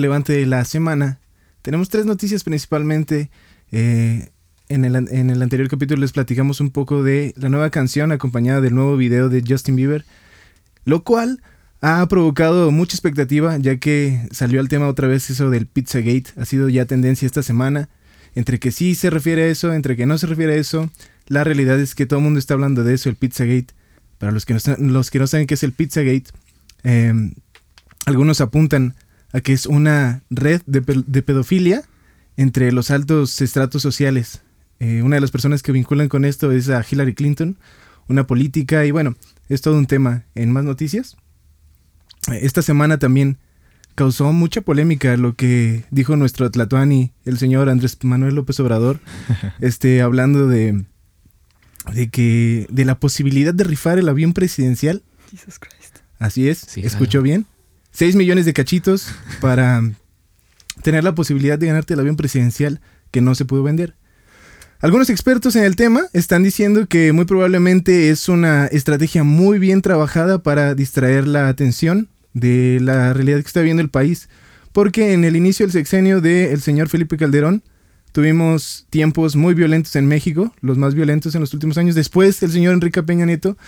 relevante de la semana, tenemos tres noticias principalmente. Eh, en, el, en el anterior capítulo les platicamos un poco de la nueva canción acompañada del nuevo video de Justin Bieber, lo cual ha provocado mucha expectativa ya que salió al tema otra vez eso del Pizzagate, ha sido ya tendencia esta semana, entre que sí se refiere a eso, entre que no se refiere a eso, la realidad es que todo el mundo está hablando de eso, el Pizzagate. Para los que no, los que no saben qué es el Pizzagate, eh, algunos apuntan a que es una red de, pedofilia entre los altos estratos sociales. Eh, una de las personas que vinculan con esto es a Hillary Clinton, una política, y bueno, es todo un tema en más noticias. Esta semana también causó mucha polémica lo que dijo nuestro Tlatuani, el señor Andrés Manuel López Obrador, este, hablando de, de que de la posibilidad de rifar el avión presidencial. Así es, escuchó bien. 6 millones de cachitos para tener la posibilidad de ganarte el avión presidencial que no se pudo vender. Algunos expertos en el tema están diciendo que muy probablemente es una estrategia muy bien trabajada para distraer la atención de la realidad que está viendo el país, porque en el inicio del sexenio del señor Felipe Calderón tuvimos tiempos muy violentos en México, los más violentos en los últimos años. Después el señor Enrique Peña Nieto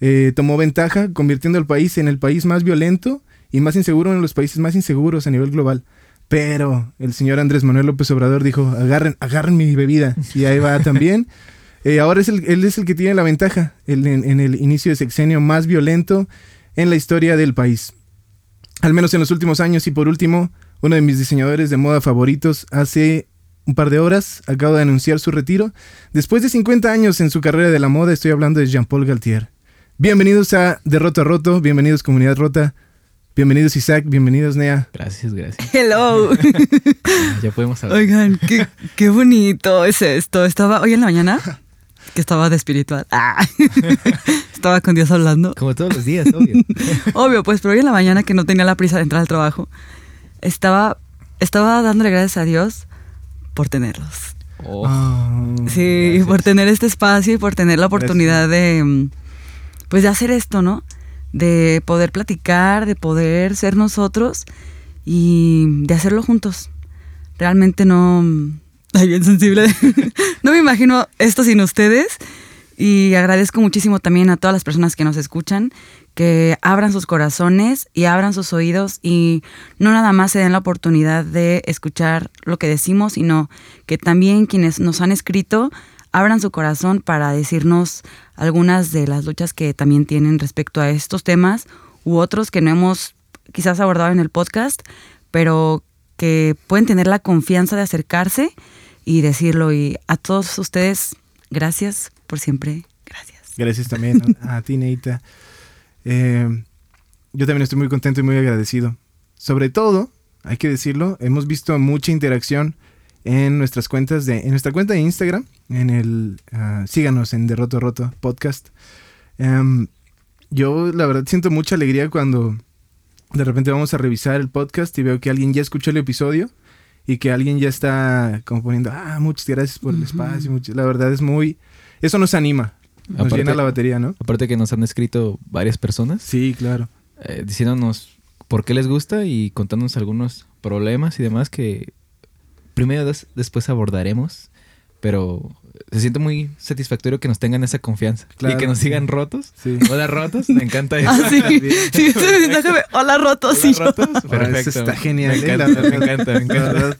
eh, tomó ventaja, convirtiendo al país en el país más violento y más inseguro, de los países más inseguros a nivel global. Pero el señor Andrés Manuel López Obrador dijo, agarren, agarren mi bebida. Y ahí va también. Eh, ahora es el, él es el que tiene la ventaja en, en, el inicio de sexenio más violento en la historia del país. Al menos en los últimos años. Y por último, uno de mis diseñadores de moda favoritos hace un par de horas acaba de anunciar su retiro. Después de 50 años en su carrera de la moda, estoy hablando de Jean-Paul Galtier. Bienvenidos a De Roto a Roto, bienvenidos Comunidad Rota. Bienvenidos Isaac, bienvenidos Nea. Gracias, gracias. Hello. ya podemos hablar. Oigan, qué, qué, bonito es esto. Estaba hoy en la mañana, que estaba de espiritual. Ah. estaba con Dios hablando. Como todos los días, obvio. obvio, pues, pero hoy en la mañana que no tenía la prisa de entrar al trabajo, estaba, estaba dándole gracias a Dios por tenerlos. Oh, ah, sí, por tener este espacio y por tener la oportunidad de, pues, de hacer esto, ¿no? De poder platicar, de poder ser nosotros y de hacerlo juntos. Realmente no... Ay, bien sensible. no me imagino esto sin ustedes. Y agradezco muchísimo también a todas las personas que nos escuchan, que abran sus corazones y abran sus oídos y no nada más se den la oportunidad de escuchar lo que decimos, sino que también quienes nos han escrito abran su corazón para decirnos algunas de las luchas que también tienen respecto a estos temas u otros que no hemos quizás abordado en el podcast, pero que pueden tener la confianza de acercarse y decirlo. Y a todos ustedes, gracias por siempre. Gracias. Gracias también a, ti, Neita. Eh, yo también estoy muy contento y muy agradecido. Sobre todo, hay que decirlo, hemos visto mucha interacción en nuestras cuentas de, en nuestra cuenta de Instagram, en el, ah, síganos en Derroto Roto Podcast. Em, yo la verdad siento mucha alegría cuando de repente vamos a revisar el podcast y veo que alguien ya escuchó el episodio y que alguien ya está como poniendo, ah, muchas gracias por el espacio. la verdad es muy, eso nos anima, nos llena la batería, ¿no? Aparte que nos han escrito varias personas. Sí, claro. Eh, diciéndonos por qué les gusta y contándonos algunos problemas y demás que primero después abordaremos, pero se siente muy satisfactorio que nos tengan esa confianza y que nos sigan rotos. Hola rotos, me encanta eso. Ah, sí. sí, déjame. Hola rotos, Hola, rotos. Perfecto. Eso está genial. Me encanta, me encanta, me encanta.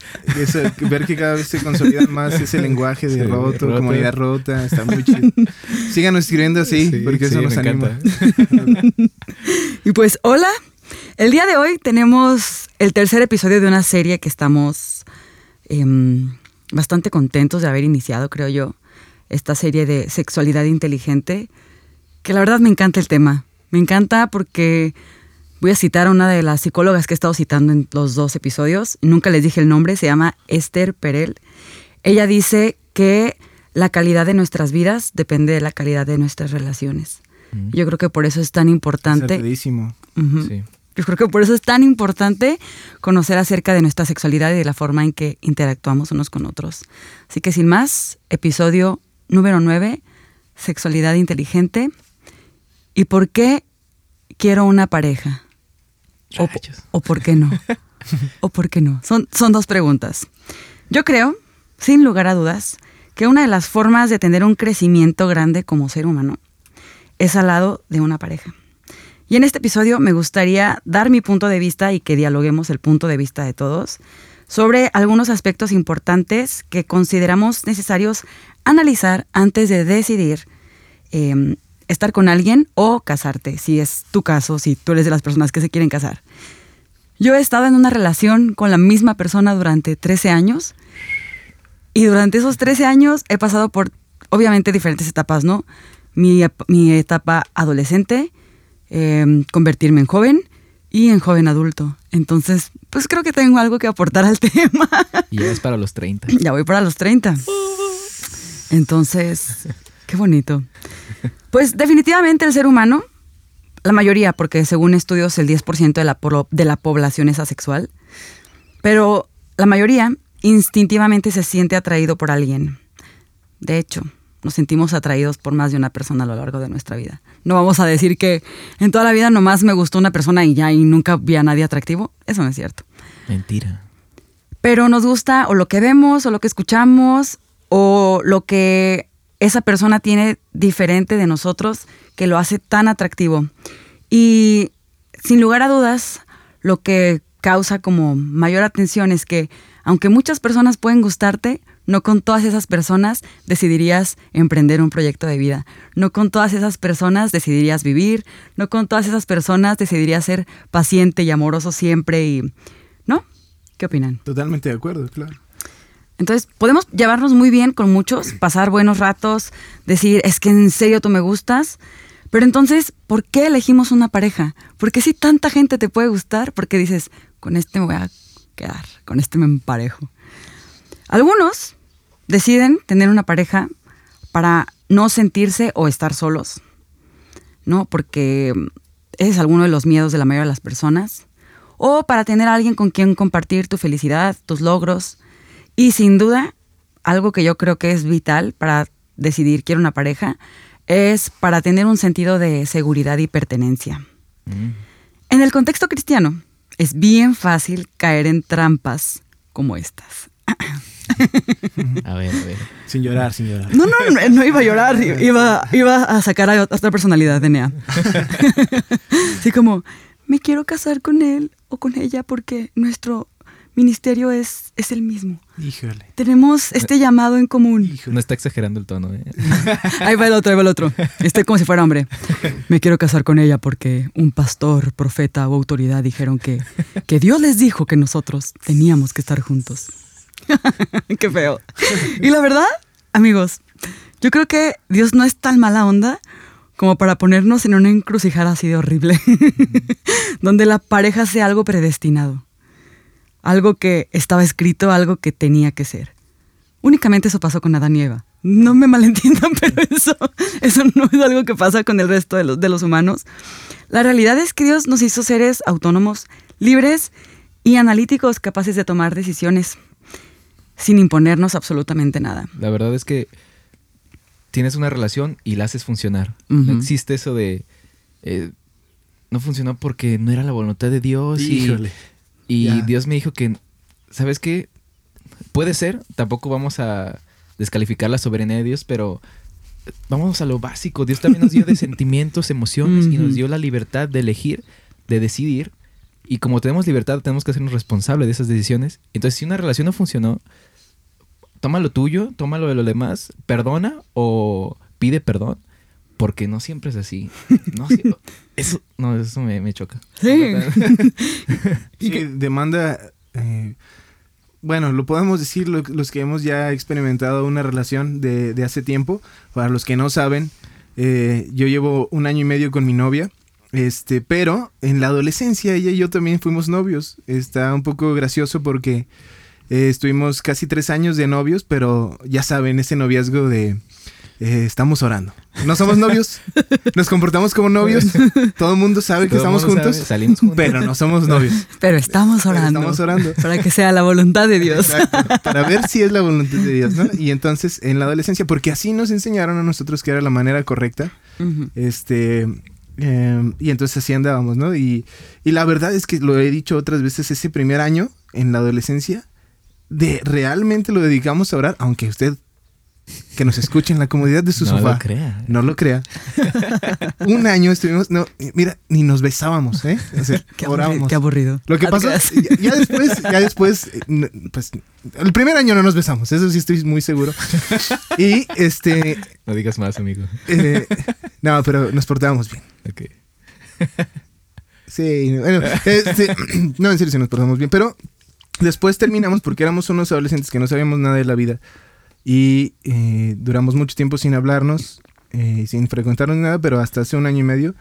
ver que cada vez se consolida más ese lenguaje de roto, comunidad rota, está muy chido. Síganos escribiendo así, porque eso nos anima. y pues, hola. El día de hoy tenemos el tercer episodio de una serie que estamos Em, bastante contentos de haber iniciado, creo yo, esta serie de sexualidad inteligente, que la verdad me encanta el tema. Me encanta porque voy a citar a una de las psicólogas que he estado citando en los dos episodios, nunca les dije el nombre, se llama Esther Perel. Ella dice que la calidad de nuestras vidas depende de la calidad de nuestras relaciones. Mm. Yo creo que por eso es tan importante. Es sí. Yo creo que por eso es tan importante conocer acerca de nuestra sexualidad y de la forma en que interactuamos unos con otros. Así que sin más, episodio número 9, sexualidad inteligente. ¿Y por qué quiero una pareja? O, o, por qué no? ¿O por qué no? Son, son dos preguntas. Yo creo, sin lugar a dudas, que una de las formas de tener un crecimiento grande como ser humano es al lado de una pareja. Y en este episodio me gustaría dar mi punto de vista y que dialoguemos el punto de vista de todos sobre algunos aspectos importantes que consideramos necesarios analizar antes de decidir eh, estar con alguien o casarte, si es tu caso, si tú eres de las personas que se quieren casar. Yo he estado en una relación con la misma persona durante 13 años y durante esos 13 años he pasado por, obviamente, diferentes etapas, ¿no? Mi, mi etapa adolescente, eh, convertirme en joven y en joven adulto. Entonces, pues creo que tengo algo que aportar al tema. Y ya es para los 30. Ya voy para los 30. Entonces, qué bonito. Pues definitivamente el ser humano, la mayoría, porque según estudios el 10% de la, de la población es asexual, pero la mayoría instintivamente se siente atraído por alguien. De hecho, nos sentimos atraídos por más de una persona a lo largo de nuestra vida. No vamos a decir que en toda la vida nomás me gustó una persona y ya y nunca vi a nadie atractivo. Eso no es cierto. Mentira. Pero nos gusta o lo que vemos o lo que escuchamos o lo que esa persona tiene diferente de nosotros que lo hace tan atractivo. Y sin lugar a dudas, lo que causa como mayor atención es que aunque muchas personas pueden gustarte, no con todas esas personas decidirías emprender un proyecto de vida. No con todas esas personas decidirías vivir. No con todas esas personas decidirías ser paciente y amoroso siempre y... ¿No? ¿Qué opinan? Totalmente de acuerdo, claro. Entonces, podemos llevarnos muy bien con muchos, pasar buenos ratos, decir, es que en serio tú me gustas. Pero entonces, ¿por qué elegimos una pareja? ¿Por qué si tanta gente te puede gustar? Porque dices, con este me voy a quedar, con este me emparejo. Algunos deciden tener una pareja para no sentirse o estar solos, ¿no? Porque ese es alguno de los miedos de la mayoría de las personas. O para tener a alguien con quien compartir tu felicidad, tus logros. Y sin duda, algo que yo creo que es vital para decidir quiero una pareja, es para tener un sentido de seguridad y pertenencia. Mm. En el contexto cristiano, es bien fácil caer en trampas como estas. A ver, a ver. Sin llorar, sin llorar. No, no, no, iba a llorar, iba, iba a sacar a otra personalidad de Nea. Así como, me quiero casar con él o con ella porque nuestro ministerio es, es el mismo. Híjole. Tenemos este llamado en común. No está exagerando el tono, ¿eh? ahí va el otro, ahí va el otro. Estoy como si fuera hombre. Me quiero casar con ella porque un pastor, profeta o autoridad dijeron que, que Dios les dijo que nosotros teníamos que estar juntos. Qué feo. Y la verdad, amigos, yo creo que Dios no es tan mala onda como para ponernos en una encrucijada así de horrible, donde la pareja sea algo predestinado, algo que estaba escrito, algo que tenía que ser. Únicamente eso pasó con Adán y Eva. No me malentiendan, pero eso, eso no es algo que pasa con el resto de los, de los humanos. La realidad es que Dios nos hizo seres autónomos, libres y analíticos capaces de tomar decisiones sin imponernos absolutamente nada. La verdad es que tienes una relación y la haces funcionar. No existe eso de... Eh, no funcionó porque no era la voluntad de Dios y, y Dios me dijo que, ¿sabes qué? Puede ser, tampoco vamos a descalificar la soberanía de Dios, pero vamos a lo básico. Dios también nos dio de sentimientos, emociones y nos dio la libertad de elegir, de decidir. Y como tenemos libertad, tenemos que hacernos responsables de esas decisiones. Entonces, si una relación no funcionó, toma lo tuyo, toma lo de los demás, perdona o pide perdón. Porque no siempre es así. No, eso, no, eso me, choca. Sí. sí demanda. Eh, bueno, lo podemos decir los que hemos ya experimentado una relación de, hace tiempo. Para los que no saben, eh, yo llevo un año y medio con mi novia. Este, pero en la adolescencia ella y yo también fuimos novios. Está un poco gracioso porque eh, estuvimos casi tres años de novios, pero ya saben, ese noviazgo de eh, estamos orando. No somos novios, nos comportamos como novios, todo el mundo sabe que estamos juntos, salimos juntos, pero no somos novios. Pero estamos orando. estamos orando. Para que sea la voluntad de Dios. para ver si es la voluntad de Dios, ¿no? Y entonces en la adolescencia, porque así nos enseñaron a nosotros que era la manera correcta, este, Eh, y entonces así andábamos, ¿no? Y, y la verdad es que lo he dicho otras veces, ese primer año en la adolescencia, de realmente lo dedicamos a orar, aunque usted que nos escuche en la comodidad de su no sofá. lo crea. No lo crea. Un año estuvimos, no, mira, ni nos besábamos, ¿eh? O sea, Qué aburrido. orábamos. Qué aburrido. Lo que Ah, pasó, te ya, ya después, ya después, eh, pues, el primer año no nos besamos, eso sí estoy muy seguro. Y, este, No digas más, amigo. eh, no, pero nos portábamos bien. Ok. Sí, bueno, este, no, en serio, sí nos portamos bien, pero después terminamos porque éramos unos adolescentes que no sabíamos nada de la vida y eh, duramos mucho tiempo sin hablarnos, eh, sin frecuentarnos ni nada, pero hasta hace un año y medio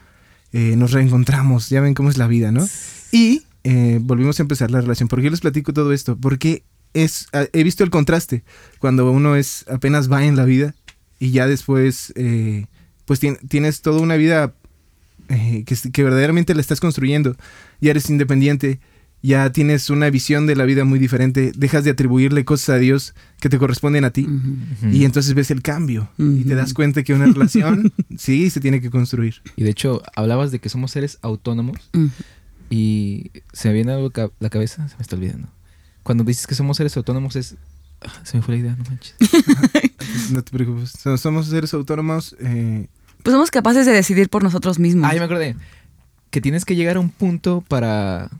eh, nos reencontramos, ya ven cómo es la vida, ¿no? Y eh, volvimos a empezar la relación. ¿Por qué les platico todo esto? Porque es, ah, he visto el contraste cuando uno es apenas va en la vida y ya después, eh, pues tien- tienes toda una vida que, que verdaderamente la estás construyendo. Ya eres independiente, ya tienes una visión de la vida muy diferente, dejas de atribuirle cosas a Dios que te corresponden a ti. Y entonces ves el cambio y te das cuenta que una relación sí se tiene que construir. Y de hecho, hablabas de que somos seres autónomos y se me viene algo a la cabeza, se me está olvidando. Cuando dices que somos seres autónomos es... ah, se me fue la idea, no manches. No te preocupes. So- Somos seres autónomos. eh, Pues somos capaces de decidir por nosotros mismos. Ah, ya me acordé. Que tienes que llegar a un punto para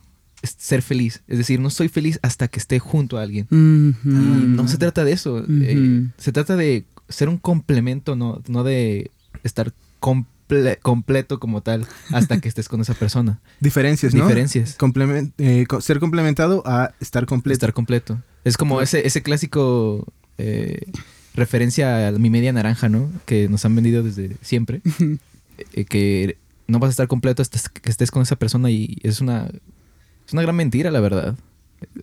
ser feliz. Es decir, no soy feliz hasta que esté junto a alguien. Y no se trata de eso. Eh, se trata de ser un complemento, no, no de estar comple- completo como tal hasta que estés con esa persona. diferencias, ¿no? Diferencias. Eh, ser complementado a estar completo. Estar completo. Es como ese, ese clásico eh, referencia a mi media naranja, ¿no? Que nos han vendido desde siempre. que no vas a estar completo hasta que estés con esa persona y es una, es una gran mentira, la verdad.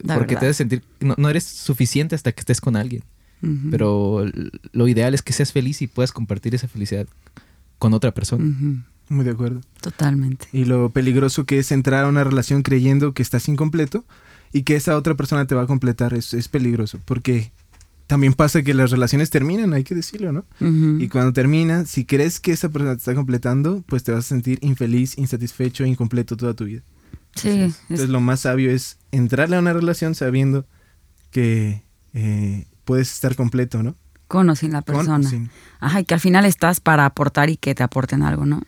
La Porque verdad. te debes sentir, no, no eres suficiente hasta que estés con alguien. Pero lo ideal es que seas feliz y puedas compartir esa felicidad con otra persona. Muy de acuerdo. Totalmente. Y lo peligroso que es entrar a una relación creyendo que estás incompleto y que esa otra persona te va a completar es, es peligroso. Porque también pasa que las relaciones terminan, hay que decirlo, ¿no? Y cuando termina, si crees que esa persona te está completando, pues te vas a sentir infeliz, insatisfecho, incompleto toda tu vida. Sí, Entonces, es- lo más sabio es entrarle a una relación sabiendo que eh, puedes estar completo, ¿no? con o sin la Con o persona. sin. Ajá, y que al final estás para aportar y que te aporten algo, ¿no?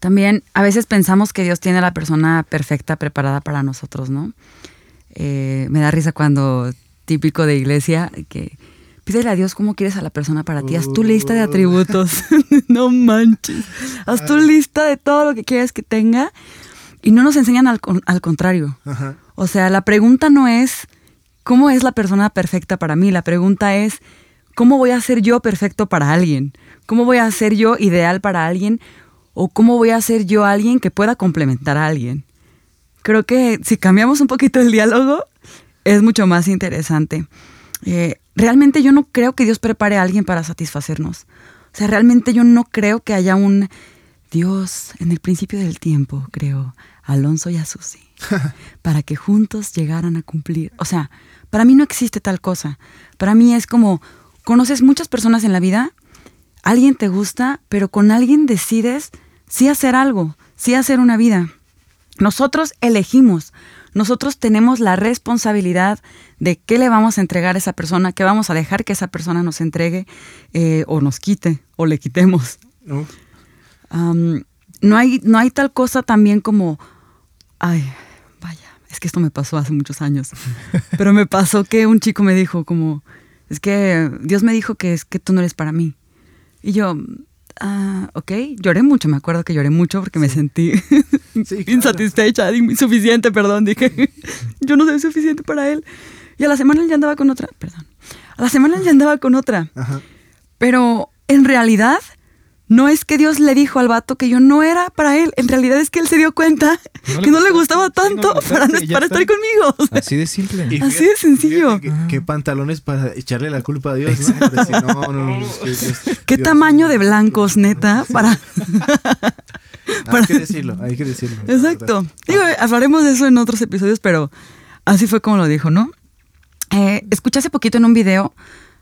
También a veces pensamos que Dios tiene a la persona perfecta preparada para nosotros, ¿no? Eh, me da risa cuando, típico de iglesia, que pídele a Dios cómo quieres a la persona para ti. Haz tu lista de atributos. no manches. Haz tu lista de todo lo que quieres que tenga. Y no nos enseñan al, al contrario. Ajá. O sea, la pregunta no es cómo es la persona perfecta para mí, la pregunta es cómo voy a ser yo perfecto para alguien, cómo voy a ser yo ideal para alguien o cómo voy a ser yo alguien que pueda complementar a alguien. Creo que si cambiamos un poquito el diálogo es mucho más interesante. Eh, realmente yo no creo que Dios prepare a alguien para satisfacernos. O sea, realmente yo no creo que haya un Dios en el principio del tiempo, creo, a Alonso y a Susi, para que juntos llegaran a cumplir. O sea, para mí no existe tal cosa. Para mí es como, conoces muchas personas en la vida, alguien te gusta, pero con alguien decides sí hacer algo, sí hacer una vida. Nosotros elegimos, nosotros tenemos la responsabilidad de qué le vamos a entregar a esa persona, qué vamos a dejar que esa persona nos entregue eh, o nos quite o le quitemos. ¿no? No, hay, no hay tal cosa también como, ay, vaya, es que esto me pasó hace muchos años, pero me pasó que un chico me dijo como, es que Dios me dijo que es que tú no eres para mí. Y yo, ah, ok, lloré mucho, me acuerdo que lloré mucho porque me sentí Sí, insatisfecha, insuficiente, perdón, dije, yo no soy suficiente para él. Y a la semana él ya andaba con otra, perdón, a la semana él ya andaba con otra. Ajá. Pero en realidad no es que Dios le dijo al vato que yo no era para él. En realidad es que él se dio cuenta No que no le gustaba sí, no tanto para, para está. estar conmigo. O sea, Así de simple. Y Así de sencillo. Qué pantalones para echarle la culpa a Dios, ¿no? Para decir, no, no, no, es que Dios- ¿Qué Dios- tamaño de blancos, neta? Para... Hay que decirlo, hay que decirlo. Exacto. Digo, hablaremos de eso en otros episodios, pero así fue como lo dijo, ¿no? Eh, escuché hace poquito en un video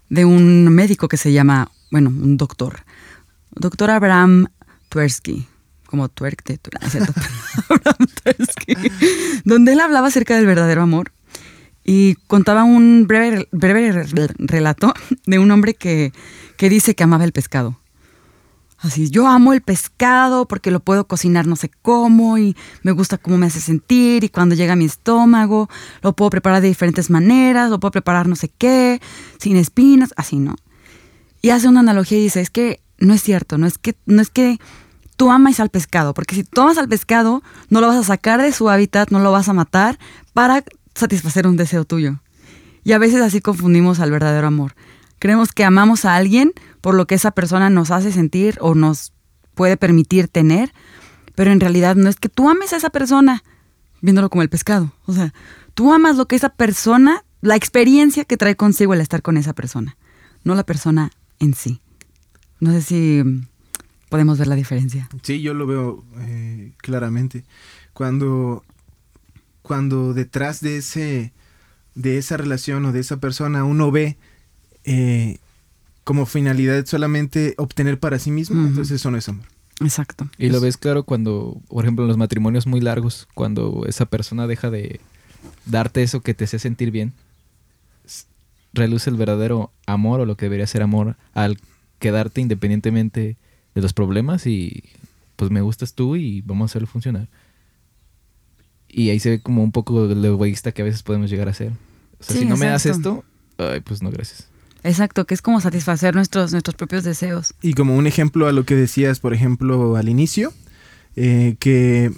de un médico que se llama, bueno, un doctor, doctor Abraham Tversky. como twerk de tu- ¿no es cierto? Abraham Tversky, donde él hablaba acerca del verdadero amor y contaba un breve, breve re- relato de un hombre que, que dice que amaba el pescado. Así, yo amo el pescado porque lo puedo cocinar no sé cómo y me gusta cómo me hace sentir y cuando llega a mi estómago lo puedo preparar de diferentes maneras, lo puedo preparar no sé qué, sin espinas, así, ¿no? Y hace una analogía y dice, es que no es cierto, no es que, no es que tú amas al pescado, porque si tú amas al pescado, no lo vas a sacar de su hábitat, no lo vas a matar para satisfacer un deseo tuyo. Y a veces así confundimos al verdadero amor. Creemos que amamos a alguien por lo que esa persona nos hace sentir o nos puede permitir tener, pero en realidad no es que tú ames a esa persona, viéndolo como el pescado. O sea, tú amas lo que esa persona, la experiencia que trae consigo el estar con esa persona, no la persona en sí. No sé si podemos ver la diferencia. Sí, yo lo veo eh, claramente. Cuando, cuando detrás de ese, de esa relación o de esa persona uno ve eh, como finalidad solamente obtener para sí mismo, entonces eso no es amor. Exacto. Y lo Es- ves claro cuando, por ejemplo, en los matrimonios muy largos, cuando esa persona deja de darte eso que te hace sentir bien, reluce el verdadero amor o lo que debería ser amor al quedarte independientemente de los problemas y pues me gustas tú y vamos a hacerlo funcionar. Y ahí se ve como un poco lo egoísta que a veces podemos llegar a ser. O sea, Sí, si no me das esto, ay, pues no, gracias. Exacto, que es como satisfacer nuestros, nuestros propios deseos. Y como un ejemplo a lo que decías, por ejemplo, al inicio, eh, que,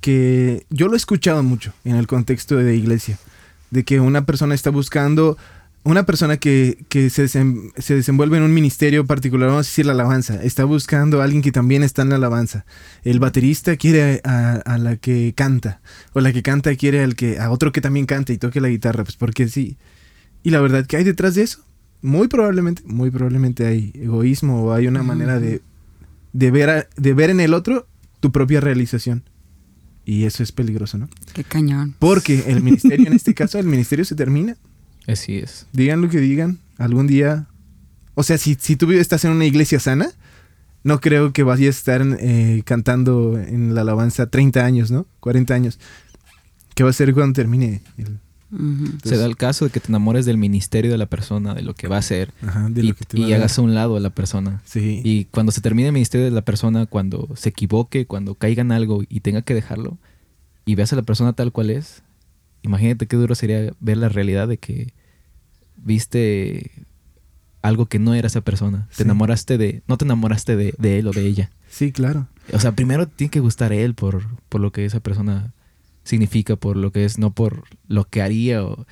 que yo lo he escuchado mucho en el contexto de iglesia, de que una persona está buscando, una persona que, que se, desem- se desenvuelve en un ministerio particular, vamos a decir la alabanza, está buscando a alguien que también está en la alabanza. El baterista quiere a, a la que canta, o la que canta quiere al que, a otro que también cante y toque la guitarra, pues porque sí. Y la verdad que hay detrás de eso, muy probablemente, muy probablemente hay egoísmo o hay una manera de, de, ver, a- de ver en el otro tu propia realización. Y eso es peligroso, ¿no? Qué cañón. Porque el ministerio, en este caso, el ministerio se termina. Así es. Digan lo que digan, algún día... O sea, si, si tú estás en una iglesia sana, no creo que vayas a estar eh, cantando en la alabanza 30 años, ¿no? 40 años. ¿Qué va a ser cuando termine? el-. Se da el caso de que te enamores del ministerio de la persona, de lo que va a hacer, ajá, de y, lo que te y a hagas a un lado a la persona. Sí. Y cuando se termine el ministerio de la persona, cuando se equivoque, cuando caiga en algo y tenga que dejarlo, y veas a la persona tal cual es, imagínate qué duro sería ver la realidad de que viste algo que no era esa persona. Te enamoraste de, no te enamoraste de, de él o de ella. sí, claro. O sea, primero tiene que gustar él por, por lo que esa persona significa, por lo que es, no por lo que haría. O,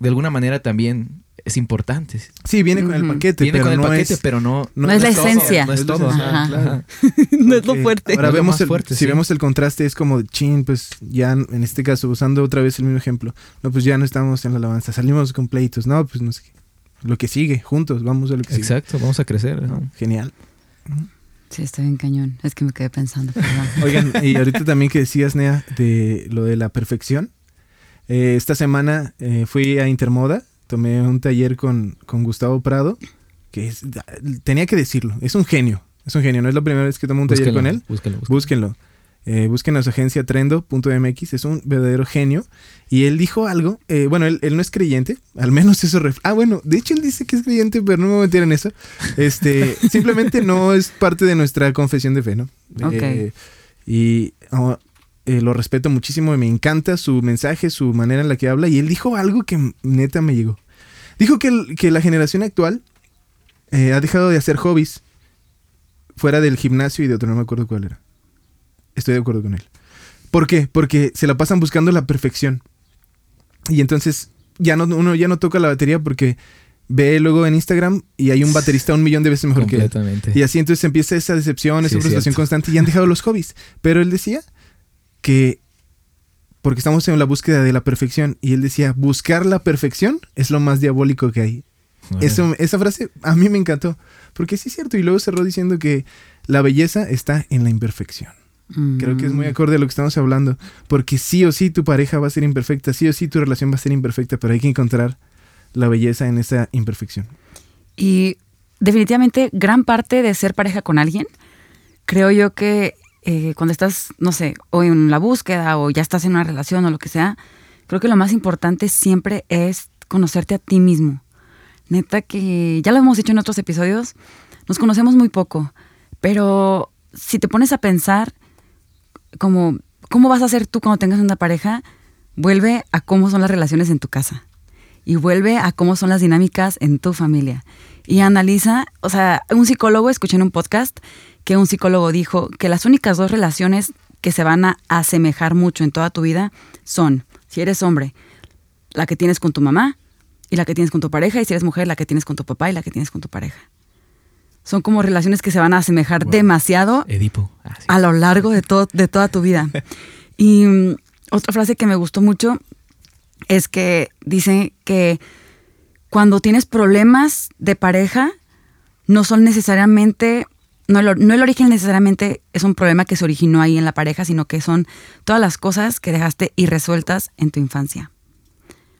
de alguna manera también es importante. Sí, viene con el paquete, Viene pero con el no paquete, es... pero no, No es la todo, esencia. No es todo. Ajá, ajá, no es lo fuerte. Ahora vemos el, fuerte, si sí. vemos el contraste es como, chin, pues ya en este caso, usando otra vez el mismo ejemplo, no, pues ya no estamos en la alabanza, salimos con pleitos, no, pues no sé qué. Lo que sigue, juntos, vamos a lo que sigue. Exacto, vamos a crecer. Genial. Sí, está bien cañón. Es que me quedé pensando, perdón. Oigan, y ahorita también que decías, Nea, de lo de la perfección. eh, esta semana eh, fui a Intermoda, tomé un taller con, con Gustavo Prado, que es, tenía que decirlo, es un genio, es un genio, no es la primera vez que tomo un taller con él. Búsquenlo, búsquenlo. Búsquenlo. Eh, busquen a su agencia trendo.mx, es un verdadero genio. Y él dijo algo, eh, bueno, él, él no es creyente, al menos eso... ref- ah, bueno, de hecho él dice que es creyente, pero no me voy a meter en eso. Este, simplemente no es parte de nuestra confesión de fe, ¿no? Ok. Eh, y ah, eh, lo respeto muchísimo y me encanta su mensaje, su manera en la que habla. Y él dijo algo que neta me llegó. Dijo que, el- que la generación actual eh, ha dejado de hacer hobbies fuera del gimnasio y de otro, no me acuerdo cuál era. Estoy de acuerdo con él. ¿Por qué? Porque se la pasan buscando la perfección. Y entonces ya no, uno ya no toca la batería porque ve luego en Instagram y hay un baterista un millón de veces mejor que él. Y así entonces empieza esa decepción, esa Sí, frustración constante y han dejado los hobbies. Pero él decía que, porque estamos en la búsqueda de la perfección, y él decía, buscar la perfección es lo más diabólico que hay. Eso, esa frase a mí me encantó, porque sí es cierto, y luego cerró diciendo que la belleza está en la imperfección. Creo que es muy Mm. acorde a lo que estamos hablando, porque sí o sí tu pareja va a ser imperfecta, sí o sí tu relación va a ser imperfecta, pero hay que encontrar la belleza en esa imperfección. Y definitivamente gran parte de ser pareja con alguien, creo yo que eh, cuando estás, no sé, o en la búsqueda o ya estás en una relación o lo que sea, creo que lo más importante siempre es conocerte a ti mismo. Neta que ya lo hemos dicho en otros episodios, nos conocemos muy poco, pero si te pones a pensar como cómo vas a ser tú cuando tengas una pareja, vuelve a cómo son las relaciones en tu casa y vuelve a cómo son las dinámicas en tu familia. Y analiza, o sea, un psicólogo, escuché en un podcast que un psicólogo dijo que las únicas dos relaciones que se van a asemejar mucho en toda tu vida son, si eres hombre, la que tienes con tu mamá y la que tienes con tu pareja, y si eres mujer, la que tienes con tu papá y la que tienes con tu pareja. Son como relaciones que se van a asemejar demasiado Edipo. Ah, sí. a lo largo de, todo, de toda tu vida. Y mm, otra frase que me gustó mucho es que dice que cuando tienes problemas de pareja, no son necesariamente, no el, origen necesariamente es un problema que se originó ahí en la pareja, sino que son todas las cosas que dejaste irresueltas en tu infancia,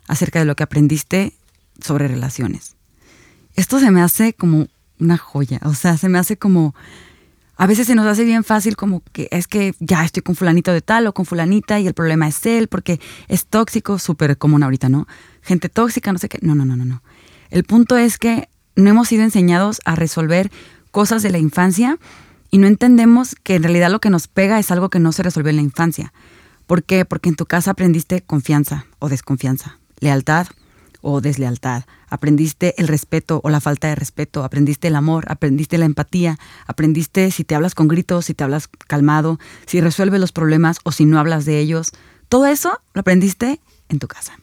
acerca de lo que aprendiste sobre relaciones. Esto se me hace como una joya, o sea, se me hace como a veces se nos hace bien fácil como que es que ya estoy con fulanito de tal o con fulanita y el problema es él porque es tóxico, súper común ahorita, ¿no? Gente tóxica, no sé qué. No, no, no, no, no. El punto es que no hemos sido enseñados a resolver cosas de la infancia y no entendemos que en realidad lo que nos pega es algo que no se resolvió en la infancia. ¿Por qué? Porque en tu casa aprendiste confianza o desconfianza, lealtad o deslealtad. Aprendiste el respeto o la falta de respeto, aprendiste el amor, aprendiste la empatía, aprendiste si te hablas con gritos, si te hablas calmado, si resuelves los problemas o si no hablas de ellos. Todo eso lo aprendiste en tu casa.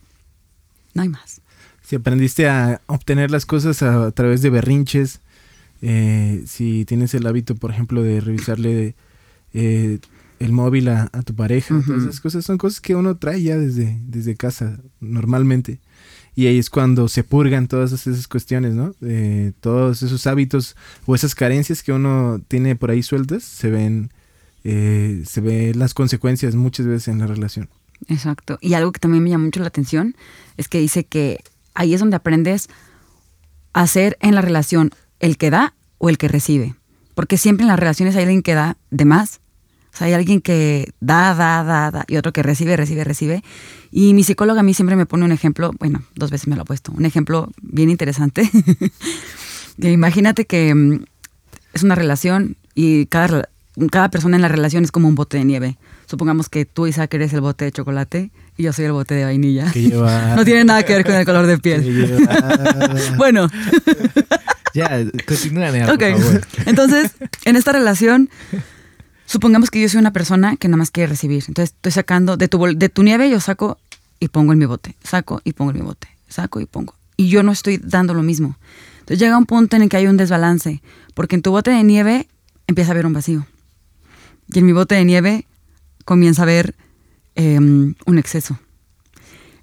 No hay más. Si aprendiste a obtener las cosas a, través de berrinches, eh, si tienes el hábito, por ejemplo, de revisarle eh, el móvil a, a tu pareja, todas esas cosas son cosas que uno trae ya desde, desde casa, normalmente. Y ahí es cuando se purgan todas esas cuestiones, ¿no? Eh, todos esos hábitos o esas carencias que uno tiene por ahí sueltas, se ven, eh, se ven las consecuencias muchas veces en la relación. Exacto. Y algo que también me llama mucho la atención es que dice que ahí es donde aprendes a ser en la relación el que da o el que recibe. Porque siempre en las relaciones hay alguien que da de más. O sea, hay alguien que da, da, da, da y otro que recibe, recibe, recibe. Y mi psicóloga a mí siempre me pone un ejemplo, bueno, dos veces me lo ha puesto, un ejemplo bien interesante. Imagínate que mm, es una relación y cada, cada persona en la relación es como un bote de nieve. Supongamos que tú, Isaac, eres el bote de chocolate y yo soy el bote de vainilla. No tiene nada que ver con el color de piel. Bueno, Ya, continúa, Nea, por ok. favor. Entonces, en esta relación, supongamos que yo soy una persona que nada más quiere recibir. Entonces, estoy sacando de tu, bol- de tu nieve, yo saco y pongo en mi bote. Saco y pongo en mi bote. Saco y pongo. Y yo no estoy dando lo mismo. Entonces, llega un punto en el que hay un desbalance. Porque en tu bote de nieve empieza a haber un vacío. Y en mi bote de nieve comienza a haber eh, un exceso.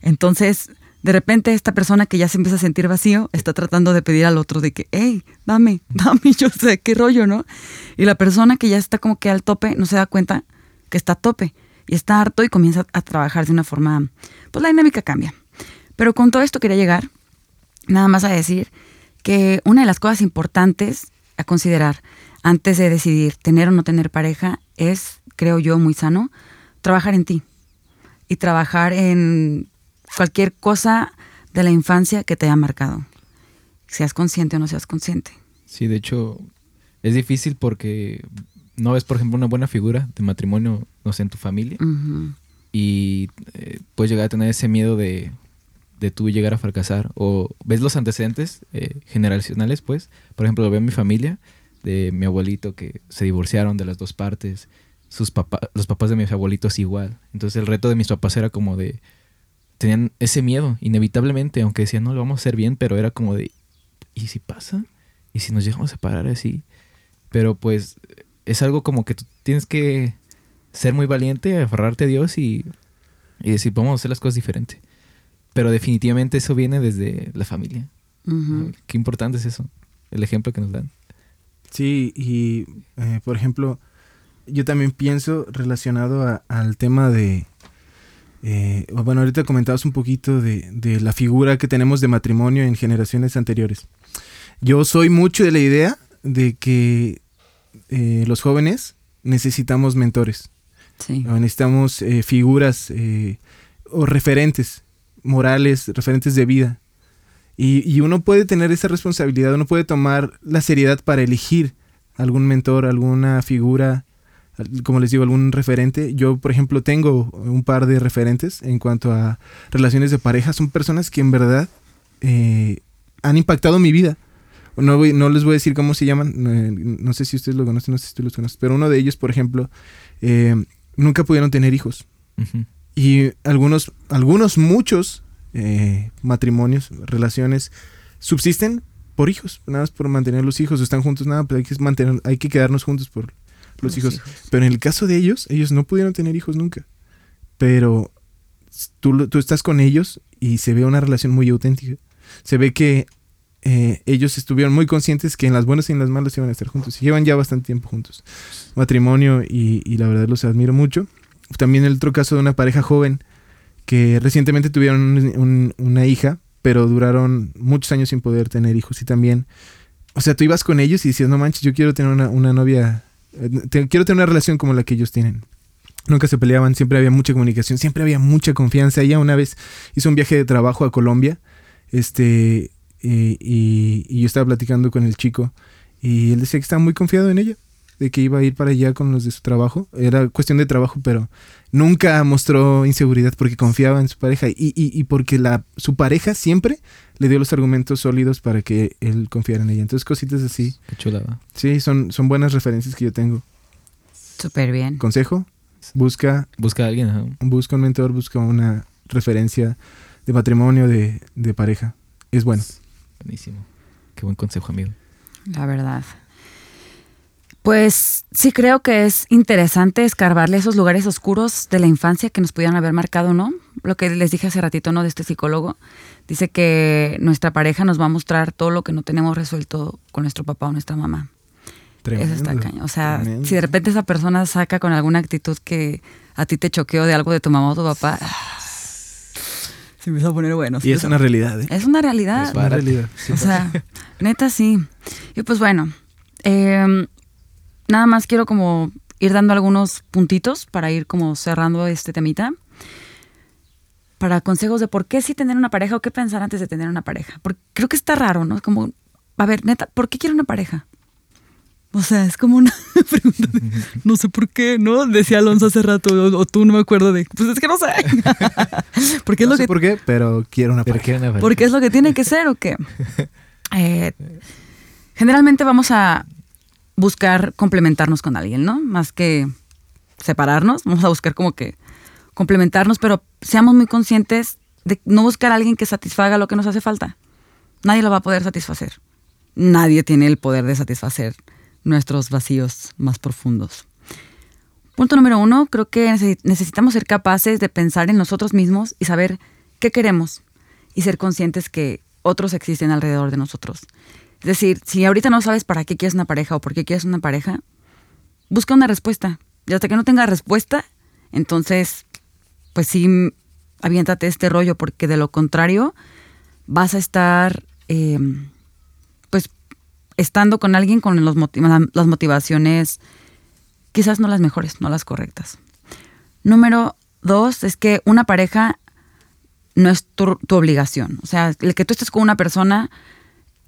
Entonces, de repente esta persona que ya se empieza a sentir vacío está tratando de pedir al otro de que, hey, dame, dame, yo sé qué rollo, ¿no? Y la persona que ya está como que al tope no se da cuenta que está a tope y está harto y comienza a trabajar de una forma, pues la dinámica cambia. Pero con todo esto quería llegar nada más a decir que una de las cosas importantes a considerar antes de decidir tener o no tener pareja es, creo yo, muy sano, trabajar en ti y trabajar en cualquier cosa de la infancia que te haya marcado. Seas consciente o no seas consciente. Sí, de hecho, es difícil porque no ves, por ejemplo, una buena figura de matrimonio, no sé, en tu familia. Y eh, puedes llegar a tener ese miedo de, de tú llegar a fracasar. O ves los antecedentes eh, generacionales, pues. Por ejemplo, lo veo en mi familia, de mi abuelito que se divorciaron de las dos partes. Sus papás, los papás de mis abuelitos igual. Entonces el reto de mis papás era como de... Tenían ese miedo, inevitablemente, aunque decían, no, lo vamos a hacer bien, pero era como de, ¿y si pasa? ¿Y si nos llegamos a separar así? Pero pues es algo como que tú tienes que ser muy valiente, aferrarte a Dios y, y decir, vamos a hacer las cosas diferente. Pero definitivamente eso viene desde la familia. Qué importante es eso, el ejemplo que nos dan. Sí, y eh, por ejemplo, yo también pienso relacionado a- al tema de... eh, bueno, ahorita comentabas un poquito de, de la figura que tenemos de matrimonio en generaciones anteriores. Yo soy mucho de la idea de que eh, los jóvenes necesitamos mentores. Sí. O necesitamos eh, figuras o referentes morales, referentes de vida. Y, y uno puede tener esa responsabilidad, uno puede tomar la seriedad para elegir algún mentor, alguna figura, como les digo, algún referente. Yo, por ejemplo, tengo un par de referentes en cuanto a relaciones de pareja. Son personas que en verdad eh, han impactado mi vida. No, voy- no les voy a decir cómo se llaman, eh, no sé si ustedes lo conocen, no sé si tú los conoces, pero uno de ellos, por ejemplo, eh, nunca pudieron tener hijos. Y algunos, algunos, muchos eh, matrimonios, relaciones, subsisten por hijos, nada más por mantener los hijos, están juntos, nada, pero hay que mantener, hay que quedarnos juntos por los, hijos. Pero en el caso de ellos, ellos no pudieron tener hijos nunca. Pero tú, tú estás con ellos y se ve una relación muy auténtica. Se ve que eh, ellos estuvieron muy conscientes que en las buenas y en las malas iban a estar juntos. Y llevan ya bastante tiempo juntos. Matrimonio y, y la verdad los admiro mucho. También el otro caso de una pareja joven que recientemente tuvieron un- un- una hija, pero duraron muchos años sin poder tener hijos. Y también, o sea, tú ibas con ellos y decías, no manches, yo quiero tener una, una novia, quiero tener una relación como la que ellos tienen. Nunca se peleaban, siempre había mucha comunicación, siempre había mucha confianza. Ella una vez hizo un viaje de trabajo a Colombia, este, y, y- y yo estaba platicando con el chico y él decía que estaba muy confiado en ella, de que iba a ir para allá con los de su trabajo. Era cuestión de trabajo, pero nunca mostró inseguridad porque confiaba en su pareja y, y- y porque la, su pareja siempre le dio los argumentos sólidos para que él confiara en ella. Entonces cositas así, Qué chulada. sí, son, son buenas referencias que yo tengo. Súper bien. Consejo, busca Busca a alguien, busca un mentor, busca una referencia de matrimonio, de, de pareja. Es bueno. Buenísimo. Qué buen consejo, amigo. La verdad. Pues sí creo que es interesante escarbarle esos lugares oscuros de la infancia que nos pudieran haber marcado, ¿no? Lo que les dije hace ratito, ¿no? De este psicólogo. Dice que nuestra pareja nos va a mostrar todo lo que no tenemos resuelto con nuestro papá o nuestra mamá. Eso está Tremendo, cañón. O sea, tremendo. si de repente esa persona saca con alguna actitud que a ti te choqueó de algo de tu mamá o tu papá, se va a poner bueno. Y es una realidad, ¿eh? Es una realidad. Es una realidad. sí. O sea, neta sí. Y pues bueno, eh, nada más quiero como ir dando algunos puntitos para ir como cerrando este temita. Para consejos de por qué sí tener una pareja o qué pensar antes de tener una pareja. Porque creo que está raro, ¿no? Como, a ver, neta, ¿por qué quiero una pareja? O sea, es como una pregunta de, no sé por qué, ¿no? Decía Alonso hace rato, o, o tú no me acuerdo de, pues es que no sé. Porque es No lo sé que por qué, pero quiero una Pero pareja. qué una pareja. porque es lo que tiene que ser o qué. Eh, generalmente vamos a buscar complementarnos con alguien, ¿no? Más que separarnos, vamos a buscar como que complementarnos, pero seamos muy conscientes de no buscar a alguien que satisfaga lo que nos hace falta. Nadie lo va a poder satisfacer. Nadie tiene el poder de satisfacer nuestros vacíos más profundos. Punto número uno, creo que necesi- necesitamos ser capaces de pensar en nosotros mismos y saber qué queremos y ser conscientes que otros existen alrededor de nosotros. Es decir, si ahorita no sabes para qué quieres una pareja o por qué quieres una pareja, busca una respuesta. Y hasta que no tengas respuesta, entonces, pues sí, aviéntate este rollo, porque de lo contrario, vas a estar, eh, pues, estando con alguien con los las motivaciones quizás no las mejores, no las correctas. Número dos es que una pareja no es tu, tu obligación. O sea, el que tú estés con una persona,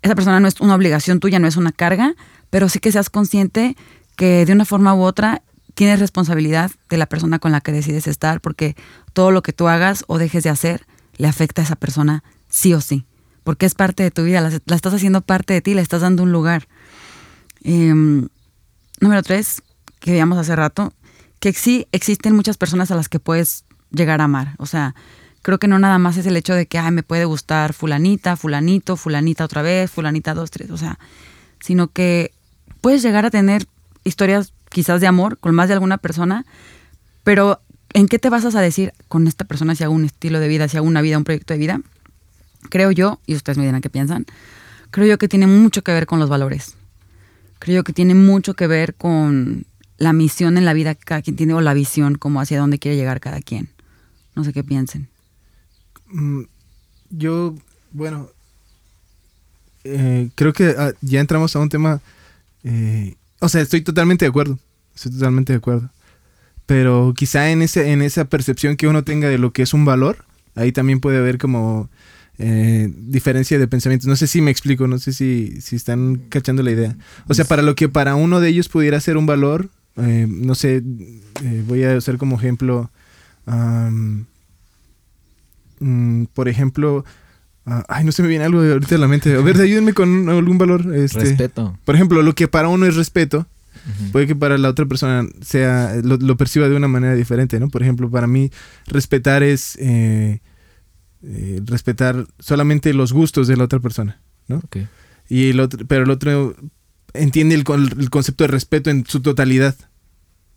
esa persona no es una obligación tuya, no es una carga, pero sí que seas consciente que de una forma u otra tienes responsabilidad de la persona con la que decides estar, porque todo lo que tú hagas o dejes de hacer le afecta a esa persona sí o sí, porque es parte de tu vida, la, estás haciendo parte de ti, le estás dando un lugar. Em, número tres, que veíamos hace rato, que sí existen muchas personas a las que puedes llegar a amar. O sea, creo que no nada más es el hecho de que, ay, me puede gustar fulanita, fulanito, fulanita otra vez, fulanita dos, tres, o sea, sino que puedes llegar a tener historias quizás de amor con más de alguna persona, pero ¿en qué te basas a decir con esta persona si hago un estilo de vida, si hago una vida, un proyecto de vida? Creo yo, y ustedes me dirán qué piensan, creo yo que tiene mucho que ver con los valores. Creo yo que tiene mucho que ver con la misión en la vida que cada quien tiene o la visión como hacia dónde quiere llegar cada quien. No sé qué piensen. Mm, Yo, bueno, eh, creo que ah, ya entramos a un tema, eh, o sea, estoy totalmente de acuerdo. Estoy totalmente de acuerdo. Pero quizá en, ese, en esa percepción que uno tenga de lo que es un valor, ahí también puede haber como eh, diferencia de pensamientos. No sé si me explico, no sé si, si están cachando la idea. O sea, para lo que para uno de ellos pudiera ser un valor, no sé, voy a hacer como ejemplo, mm, por ejemplo, ah, ay, no se me viene algo de ahorita a la mente. A ver, ayúdenme con algún valor. Este, Respeto. Por ejemplo, lo que para uno es respeto, puede que para la otra persona sea lo, lo perciba de una manera diferente, ¿no? Por ejemplo, para mí respetar es eh, eh, respetar solamente los gustos de la otra persona, ¿no? Y el otro, pero el otro entiende el concepto de respeto en su totalidad.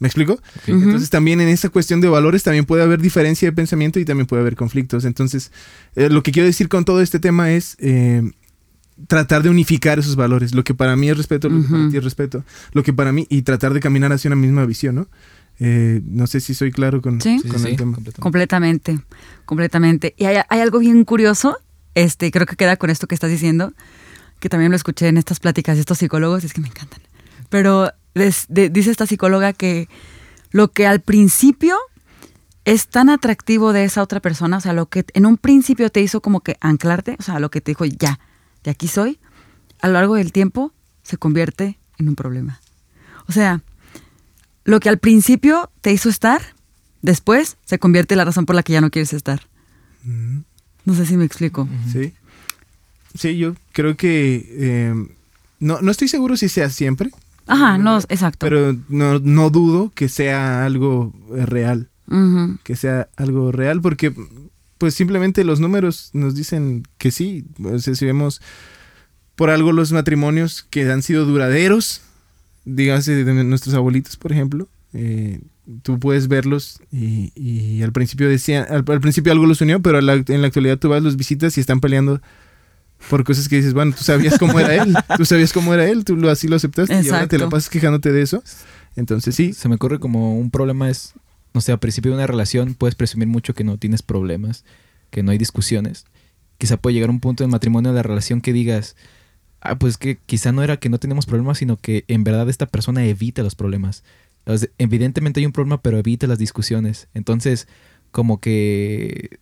¿Me explico? Entonces también en esa cuestión de valores también puede haber diferencia de pensamiento y también puede haber conflictos. Entonces, eh, lo que quiero decir con todo este tema es eh, tratar de unificar esos valores. Lo que para mí es respeto, lo que para ti es respeto. Lo que para mí, y tratar de caminar hacia una misma visión, ¿no? Eh, no sé si soy claro con, Sí. Con sí, el sí, tema. completamente. Completamente, completamente. Y hay, hay algo bien curioso, este, creo que queda con esto que estás diciendo, que también lo escuché en estas pláticas de estos psicólogos, es que me encantan. Pero des- de- dice esta psicóloga que lo que al principio es tan atractivo de esa otra persona, o sea, lo que en un principio te hizo como que anclarte, o sea, lo que te dijo, ya, de aquí soy, a lo largo del tiempo se convierte en un problema. O sea, lo que al principio te hizo estar, después se convierte en la razón por la que ya no quieres estar. Mm, No sé si me explico. Sí. Sí, yo creo que... eh, no, no estoy seguro si sea siempre, Ajá, no, exacto. pero no, no dudo que sea algo eh, real. Que sea algo real, porque pues simplemente los números nos dicen que sí. O sea, si vemos por algo los matrimonios que han sido duraderos, dígase de nuestros abuelitos, por ejemplo, eh, tú puedes verlos y, y al principio decían, al, al principio algo los unió, pero la- en la actualidad tú vas, los visitas y están peleando por cosas que dices, bueno, tú sabías cómo era él, tú sabías cómo era él, tú lo, así lo aceptaste y ahora te la pasas quejándote de eso. Entonces sí, Se me ocurre como un problema es, no sé, al principio de una relación puedes presumir mucho que no tienes problemas, que no hay discusiones. Quizá puede llegar un punto en matrimonio de la relación que digas, ah, pues que quizá no era que no tenemos problemas, sino que en verdad esta persona evita los problemas. Sea, evidentemente hay un problema, pero evita las discusiones. Entonces, como que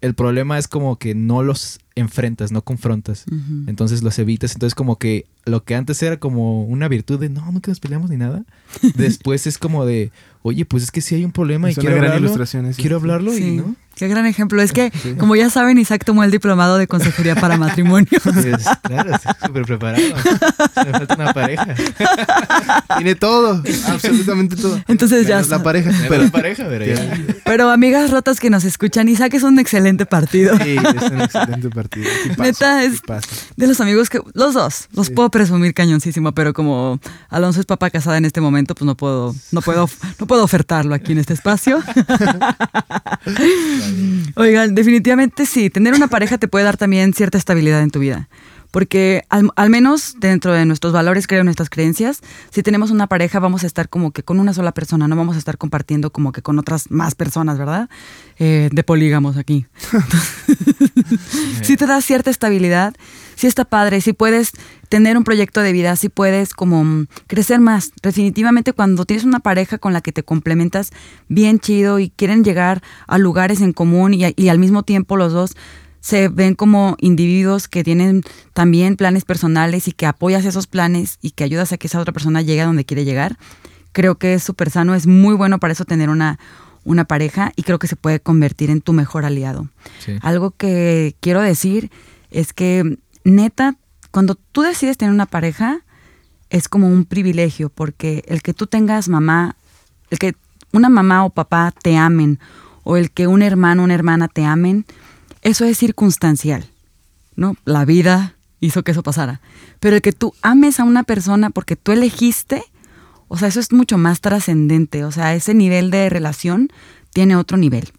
el problema es como que no los enfrentas, no confrontas. Entonces los evitas. Entonces, como que lo que antes era como una virtud de no, nunca nos peleamos ni nada. Después es como de, oye, pues es que sí hay un problema y es quiero gran hablarlo. Quiero hablarlo y no. Qué gran ejemplo. Es que, Sí. como ya saben, Isaac tomó el diplomado de consejería para matrimonio. Pues, claro, estoy súper preparado. Me falta una pareja. Tiene todo, absolutamente todo. Entonces ya la pareja. Pero, pareja, pero ya. Pero amigas rotas que nos escuchan, Isaac es un excelente partido. sí, es un excelente partido. Tipazo, Neta, es-. De los amigos que, los dos, los Sí. puedo presumir cañoncísimo, pero como Alonso es papá casada en este momento, pues no puedo, no puedo, no puedo ofertarlo aquí en este espacio. Oigan, definitivamente sí, tener una pareja te puede dar también cierta estabilidad en tu vida. Porque al, al menos dentro de nuestros valores, creo, nuestras creencias, si tenemos una pareja vamos a estar como que con una sola persona, no vamos a estar compartiendo como que con otras más personas, ¿verdad? Eh, de polígamos aquí. sí te da cierta estabilidad, sí está padre, sí puedes tener un proyecto de vida, sí puedes como mm, crecer más. Definitivamente cuando tienes una pareja con la que te complementas bien chido y quieren llegar a lugares en común y, y al mismo tiempo los dos se ven como individuos que tienen también planes personales y que apoyas esos planes y que ayudas a que esa otra persona llegue a donde quiere llegar. Creo que es súper sano, es muy bueno para eso tener una, una pareja y creo que se puede convertir en tu mejor aliado. Sí. Algo que quiero decir es que, neta, cuando tú decides tener una pareja, es como un privilegio, porque el que tú tengas mamá, el que una mamá o papá te amen, o el que un hermano o una hermana te amen, eso es circunstancial, ¿no? La vida hizo que eso pasara. Pero el que tú ames a una persona porque tú elegiste, o sea, eso es mucho más trascendente, o sea, ese nivel de relación tiene otro nivel.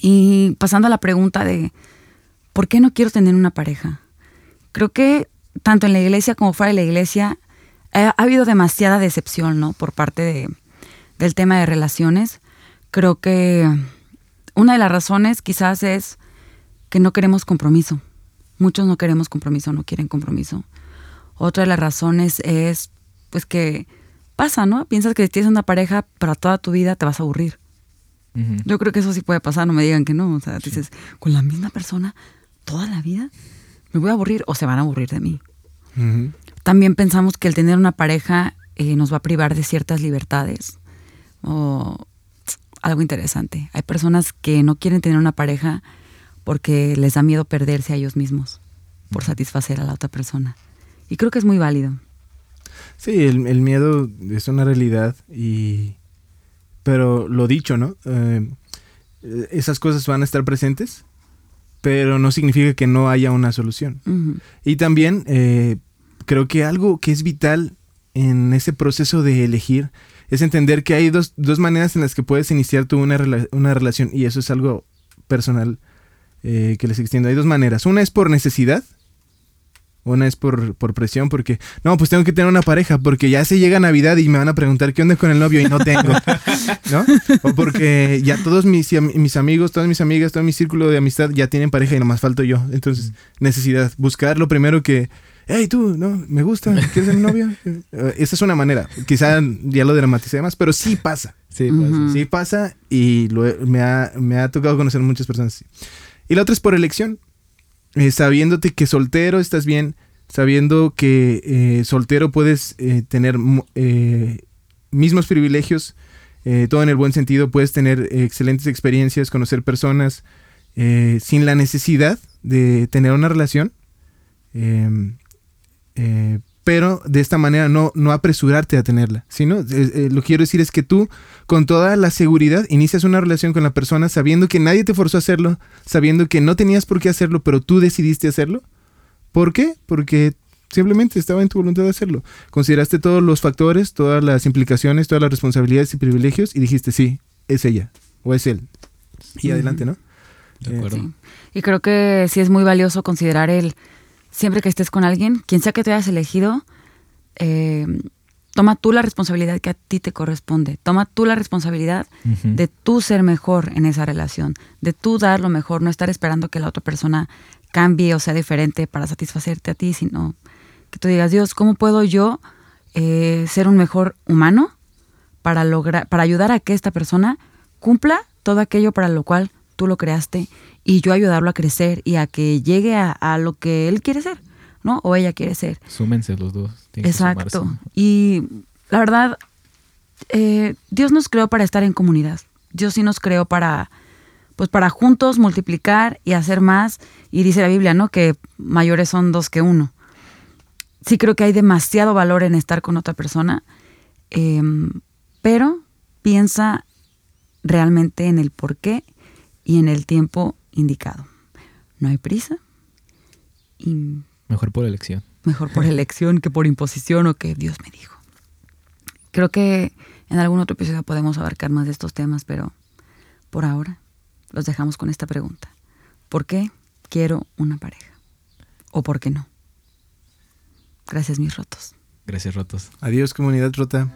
Y pasando a la pregunta de, ¿por qué no quiero tener una pareja? Creo que tanto en la iglesia como fuera de la iglesia eh, ha habido demasiada decepción, ¿no? Por parte de, del tema de relaciones. Creo que una de las razones quizás es que no queremos compromiso. Muchos no queremos compromiso, no quieren compromiso. Otra de las razones es, pues que pasa, ¿no? Piensas que si tienes una pareja para toda tu vida te vas a aburrir. Ujú. Yo creo que eso sí puede pasar, no me digan que no. O sea, dices, con la misma persona toda la vida, me voy a aburrir o se van a aburrir de mí. También pensamos que el tener una pareja eh, nos va a privar de ciertas libertades. O algo interesante. Hay personas que no quieren tener una pareja porque les da miedo perderse a ellos mismos por satisfacer a la otra persona. Y creo que es muy válido. Sí, el, el miedo es una realidad y... Pero lo dicho, ¿no? Eh, esas cosas van a estar presentes, pero no significa que no haya una solución. Y también eh, creo que algo que es vital en ese proceso de elegir es entender que hay dos, dos maneras en las que puedes iniciar tú una, rela- una relación y eso es algo personal eh, que les extiendo. Hay dos maneras. Una es por necesidad. Una es por, por presión, porque no, pues tengo que tener una pareja, porque ya se llega Navidad y me van a preguntar qué onda con el novio y no tengo, ¿no? O porque ya todos mis, mis amigos, todas mis amigas, todo mi círculo de amistad ya tienen pareja y nomás falto yo. Entonces, necesidad, buscar lo primero que, hey, tú, no, me gusta, ¿quieres ser mi novio? Esa es una manera, quizá ya lo dramaticé más, pero sí pasa. Sí, pasa. Sí pasa y lo me, ha, me ha tocado conocer muchas personas así. Y la otra es por elección. Eh, sabiéndote que soltero estás bien, sabiendo que eh, soltero puedes eh, tener eh, mismos privilegios, todo en el buen sentido, puedes tener excelentes experiencias, conocer personas, sin la necesidad de tener una relación. Pero de esta manera no, no apresurarte a tenerla. Sino, Eh, eh, lo que quiero decir es que tú, con toda la seguridad, inicias una relación con la persona sabiendo que nadie te forzó a hacerlo, sabiendo que no tenías por qué hacerlo, pero tú decidiste hacerlo. ¿Por qué? Porque simplemente estaba en tu voluntad de hacerlo. Consideraste todos los factores, todas las implicaciones, todas las responsabilidades y privilegios y dijiste, sí, es ella o es él. Y adelante, ¿no? De Eh, acuerdo. Sí. Y creo que sí es muy valioso considerar el, siempre que estés con alguien, quien sea que te hayas elegido, eh, toma tú la responsabilidad que a ti te corresponde. Toma tú la responsabilidad de tú ser mejor en esa relación, de tú dar lo mejor, no estar esperando que la otra persona cambie o sea diferente para satisfacerte a ti, sino que tú digas, Dios, ¿cómo puedo yo eh, ser un mejor humano para lograr, para ayudar a que esta persona cumpla todo aquello para lo cual tú lo creaste y yo ayudarlo a crecer y a que llegue a, a lo que él quiere ser, ¿no? O ella quiere ser. Súmense los dos. Exacto. Y la verdad, eh, Dios nos creó para estar en comunidad. Dios sí nos creó para, pues para juntos multiplicar y hacer más. Y dice la Biblia, ¿no? Que mayores son dos que uno. Sí creo que hay demasiado valor en estar con otra persona, em, pero piensa realmente en el por qué y en el tiempo indicado. No hay prisa y Mejor por elección. mejor por elección que por imposición o que Dios me dijo. Creo que en algún otro episodio podemos abarcar más de estos temas, pero por ahora los dejamos con esta pregunta. ¿Por qué quiero una pareja? ¿O por qué no? Gracias, mis rotos. Gracias, Rotos. Adiós, comunidad rota.